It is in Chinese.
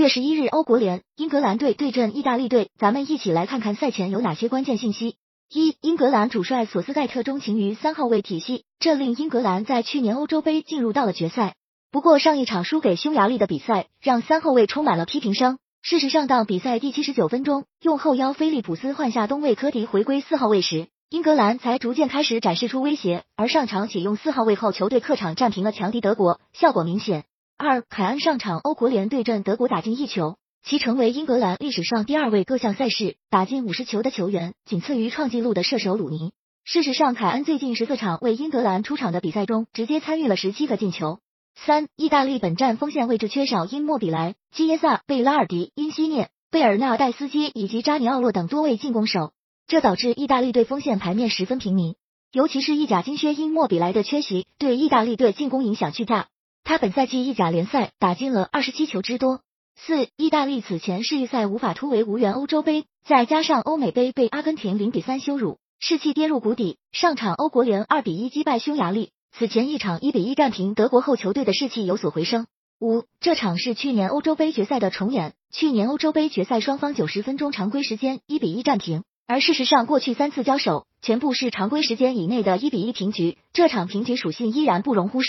月十一日，欧国联，英格兰队对阵意大利队，咱们一起来看看赛前有哪些关键信息。一、英格兰主帅索斯盖特钟情于三号位体系，这令英格兰在去年欧洲杯进入到了决赛。不过上一场输给匈牙利的比赛，让三后卫充满了批评声。事实上，当比赛第七十九分钟，用后腰菲利普斯换下东卫科迪回归四号位时，英格兰才逐渐开始展示出威胁。而上场启用四号位后，球队客场战平了强敌德国，效果明显。二、凯恩上场欧国联对阵德国打进一球。其成为英格兰历史上第二位各项赛事打进五十球的球员，仅次于创纪录的射手鲁尼。事实上，凯恩最近十四场为英格兰出场的比赛中，直接参与了十七个进球。三、意大利本站锋线位置缺少因莫比莱、基耶萨、贝拉尔迪、因西涅、贝尔纳代斯基以及扎尼奥洛等多位进攻手，这导致意大利队锋线牌面十分平民。尤其是意甲金靴因莫比莱的缺席，对意大利队进攻影响巨大。他本赛季意甲联赛打进了二十七球之多。四、意大利此前世预赛无法突围无缘欧洲杯，再加上欧美杯被阿根廷零比三羞辱，士气跌入谷底。上场欧国联二比一击败匈牙利，此前一场一比一战平德国后，球队的士气有所回升。五、这场是去年欧洲杯决赛的重演，去年欧洲杯决赛双方九十分钟常规时间一比一战平，而事实上过去三次交手全部是常规时间以内的一比一平局，这场平局属性依然不容忽视。